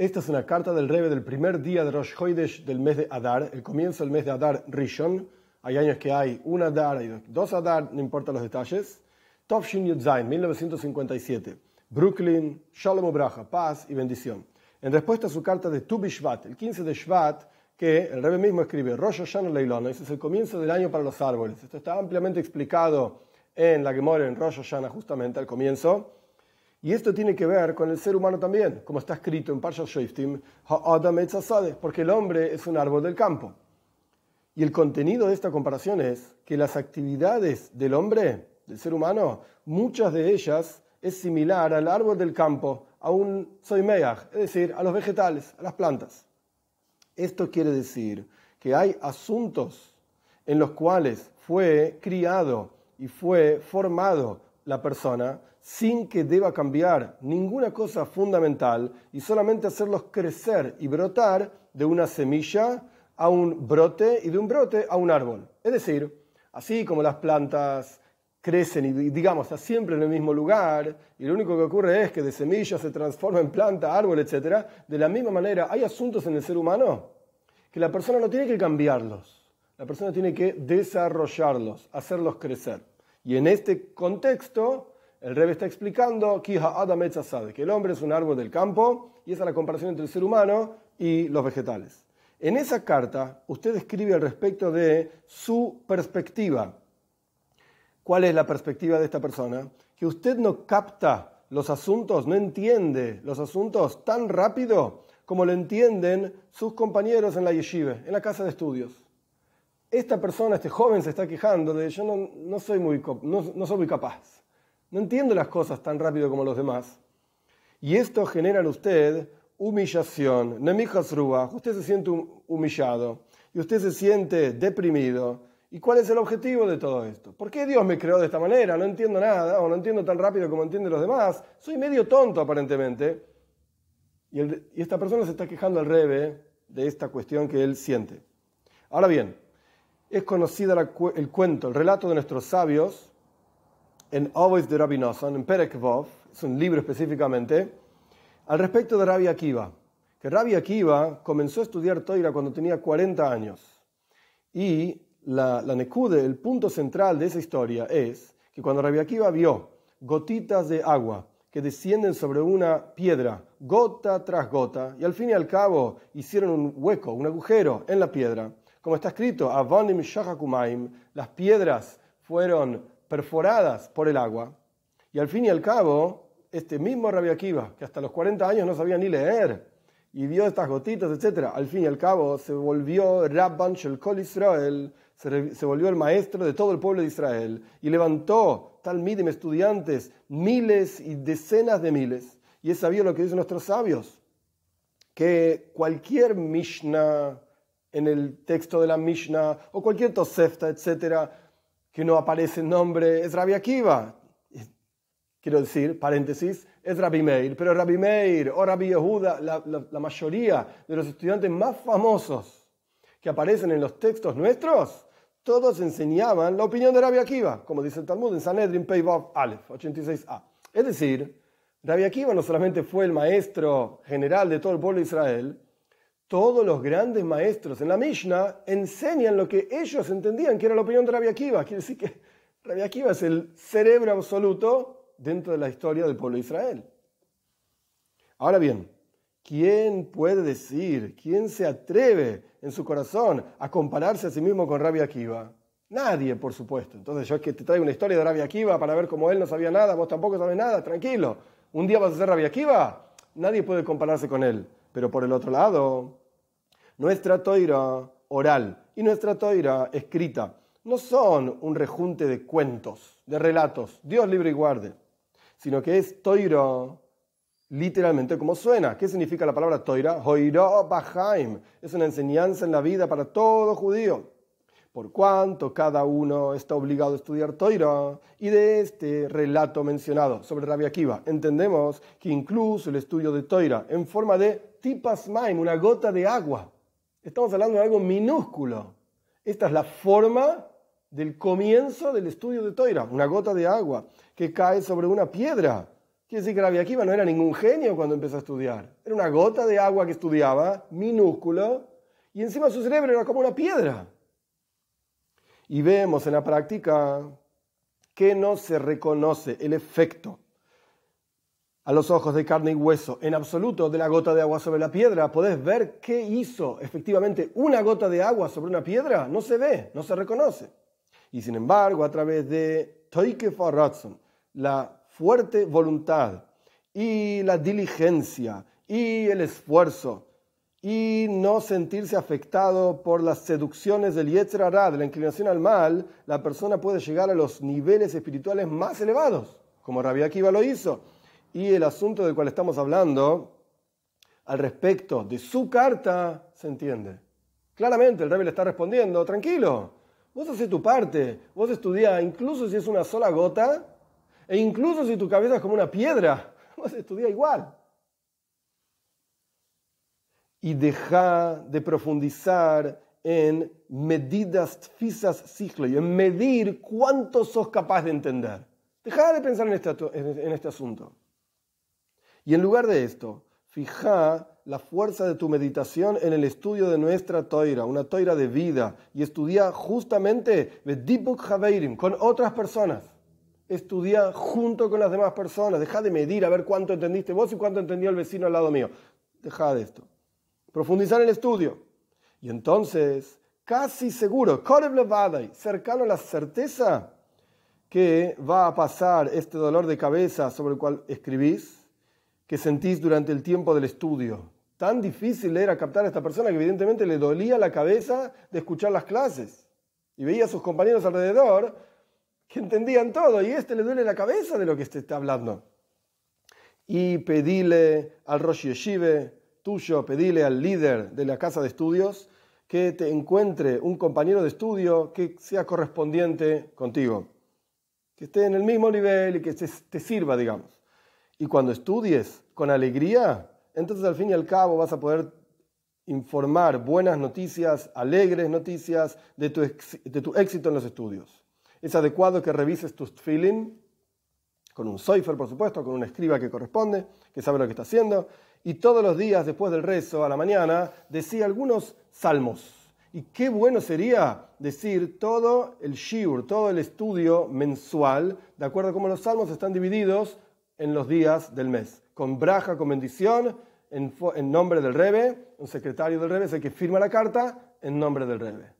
Esta es una carta del Rebe del primer día de Rosh Hoidesh del mes de Adar, el comienzo del mes de Adar Rishon. Hay años que hay un Adar, hay dos Adar, no importa los detalles. Tovshin Yudzain, 1957. Brooklyn, Shalom Ubraja, paz y bendición. En respuesta a su carta de Tu Bishvat, el 15 de Shvat, que el Rebbe mismo escribe, Rosh Hashanah Leilona, ese es el comienzo del año para los árboles. Esto está ampliamente explicado en la Gemora, en Rosh Hashanah, justamente al comienzo. Y esto tiene que ver con el ser humano también, como está escrito en Parshat Shoftim, porque el hombre es un árbol del campo. Y el contenido de esta comparación es que las actividades del hombre, del ser humano, muchas de ellas es similar al árbol del campo, a un soimeach, es decir, a los vegetales, a las plantas. Esto quiere decir que hay asuntos en los cuales fue criado y fue formado la persona sin que deba cambiar ninguna cosa fundamental y solamente hacerlos crecer y brotar de una semilla a un brote y de un brote a un árbol. Es decir, así como las plantas crecen y digamos, siempre en el mismo lugar y lo único que ocurre es que de semilla se transforma en planta, árbol, etc. De la misma manera, hay asuntos en el ser humano que la persona no tiene que cambiarlos, la persona tiene que desarrollarlos, hacerlos crecer. Y en este contexto, el Rebbe está explicando que el hombre es un árbol del campo y esa es la comparación entre el ser humano y los vegetales. En esa carta, usted escribe al respecto de su perspectiva. ¿Cuál es la perspectiva de esta persona? Que usted no capta los asuntos, no entiende los asuntos tan rápido como lo entienden sus compañeros en la yeshiva, en la casa de estudios. Esta persona, este joven, se está quejando de yo no, soy, muy, no soy muy capaz no entiendo las cosas tan rápido como los demás. Y esto genera en usted humillación. Nemijas usted se siente humillado y usted se siente deprimido. ¿Y cuál es el objetivo de todo esto? ¿Por qué Dios me creó de esta manera? No entiendo nada o no entiendo tan rápido como entienden los demás. Soy medio tonto aparentemente. Y, esta persona se está quejando al rebe de esta cuestión que él siente. Ahora bien, es conocida el cuento, el relato de nuestros sabios en Always de Rabbi Nosson, en Perek Vov, es un libro específicamente, al respecto de Rabbi Akiva. Que Rabbi Akiva comenzó a estudiar Toira cuando tenía 40 años. Y la, la Nekude, el punto central de esa historia es que cuando Rabbi Akiva vio gotitas de agua que descienden sobre una piedra, gota tras gota, y al fin y al cabo hicieron un hueco, un agujero en la piedra, como está escrito, Shahakumaim, las piedras fueron perforadas por el agua. Y al fin y al cabo, este mismo Rabbi Akiva, que hasta los 40 años no sabía ni leer, y vio estas gotitas, etc., al fin y al cabo se volvió Rabban Shel Kol Israel, se, volvió el maestro de todo el pueblo de Israel, y levantó tal midim estudiantes, miles y decenas de miles. Y es sabido lo que dicen nuestros sabios, que cualquier Mishnah en el texto de la Mishnah, o cualquier Tosefta, etcétera, que no aparece el nombre, es Rabbi Akiva. Quiero decir, paréntesis, es Rabbi Meir, pero Rabbi Meir o Rabbi Yehuda, la, mayoría de los estudiantes más famosos que aparecen en los textos nuestros, todos enseñaban la opinión de Rabbi Akiva, como dice el Talmud en Sanedrin Peivav Aleph 86a. Es decir, Rabbi Akiva no solamente fue el maestro general de todo el pueblo de Israel, todos los grandes maestros en la Mishnah enseñan lo que ellos entendían que era la opinión de Rabbi Akiva. Quiere decir que Rabbi Akiva es el cerebro absoluto dentro de la historia del pueblo de Israel. Ahora bien, ¿quién puede decir, quién se atreve en su corazón a compararse a sí mismo con Rabbi Akiva? Nadie, por supuesto. Entonces yo es que te traigo una historia de Rabbi Akiva para ver cómo él no sabía nada, vos tampoco sabes nada, tranquilo. Un día vas a ser Rabbi Akiva, nadie puede compararse con él. Pero por el otro lado, nuestra toira oral y nuestra toira escrita no son un rejunte de cuentos, de relatos, Dios libre y guarde, sino que es toira literalmente como suena. ¿Qué significa la palabra toira? Hoira bahaim. Es una enseñanza en la vida para todo judío. Por cuanto cada uno está obligado a estudiar toira. Y de este relato mencionado sobre Rabbi Akiva, entendemos que incluso el estudio de toira en forma de tipas maim, una gota de agua, Estamos hablando de algo minúsculo. Esta es la forma del comienzo del estudio de Toira, una gota de agua que cae sobre una piedra. Quiere decir que Rabbi Akiva no era ningún genio cuando empezó a estudiar. Era una gota de agua que estudiaba, minúsculo, y encima su cerebro era como una piedra. Y vemos en la práctica que no se reconoce el efecto a los ojos de carne y hueso en absoluto de la gota de agua sobre la piedra. ¿Podés ver qué hizo efectivamente una gota de agua sobre una piedra? No se ve, no se reconoce. Y sin embargo, a través de Toike la fuerte voluntad y la diligencia y el esfuerzo y no sentirse afectado por las seducciones del Yetzer de la inclinación al mal, la persona puede llegar a los niveles espirituales más elevados, como Rabbi Akiva lo hizo. Y el asunto del cual estamos hablando al respecto de su carta se entiende. Claramente el Rabbi le está respondiendo, tranquilo, vos haces tu parte, vos estudiás, incluso si es una sola gota, e incluso si tu cabeza es como una piedra, vas a estudiar igual. Y deja de profundizar en medidas fisas siglo y en medir cuánto sos capaz de entender. Deja de pensar en este, en este asunto. Y en lugar de esto, fija la fuerza de tu meditación en el estudio de nuestra toira, una toira de vida, y estudia justamente con otras personas estudia junto con las demás personas, deja de medir a ver cuánto entendiste vos y cuánto entendió el vecino al lado mío. Deja de esto. Profundizar en el estudio. Y entonces, casi seguro, cercano a la certeza que va a pasar este dolor de cabeza sobre el cual escribís, que sentís durante el tiempo del estudio. Tan difícil era captar a esta persona que evidentemente le dolía la cabeza de escuchar las clases. Y veía a sus compañeros alrededor que entendían todo y este le duele la cabeza de lo que este está hablando. Y pedile al Rosh Yeshive tuyo, pedile al líder de la casa de estudios que te encuentre un compañero de estudio que sea correspondiente contigo, que esté en el mismo nivel y que te sirva, digamos. Y cuando estudies con alegría, entonces al fin y al cabo vas a poder informar buenas noticias, alegres noticias de tu, de tu éxito en los estudios. Es adecuado que revises tus feeling con un soifer, por supuesto, con un escriba que corresponde, que sabe lo que está haciendo, y todos los días después del rezo, a la mañana, decía algunos salmos. Y qué bueno sería decir todo el shiur, todo el estudio mensual, de acuerdo a cómo los salmos están divididos en los días del mes, con braja, con bendición, en, nombre del Rebe, un secretario del Rebe es el que firma la carta en nombre del Rebe.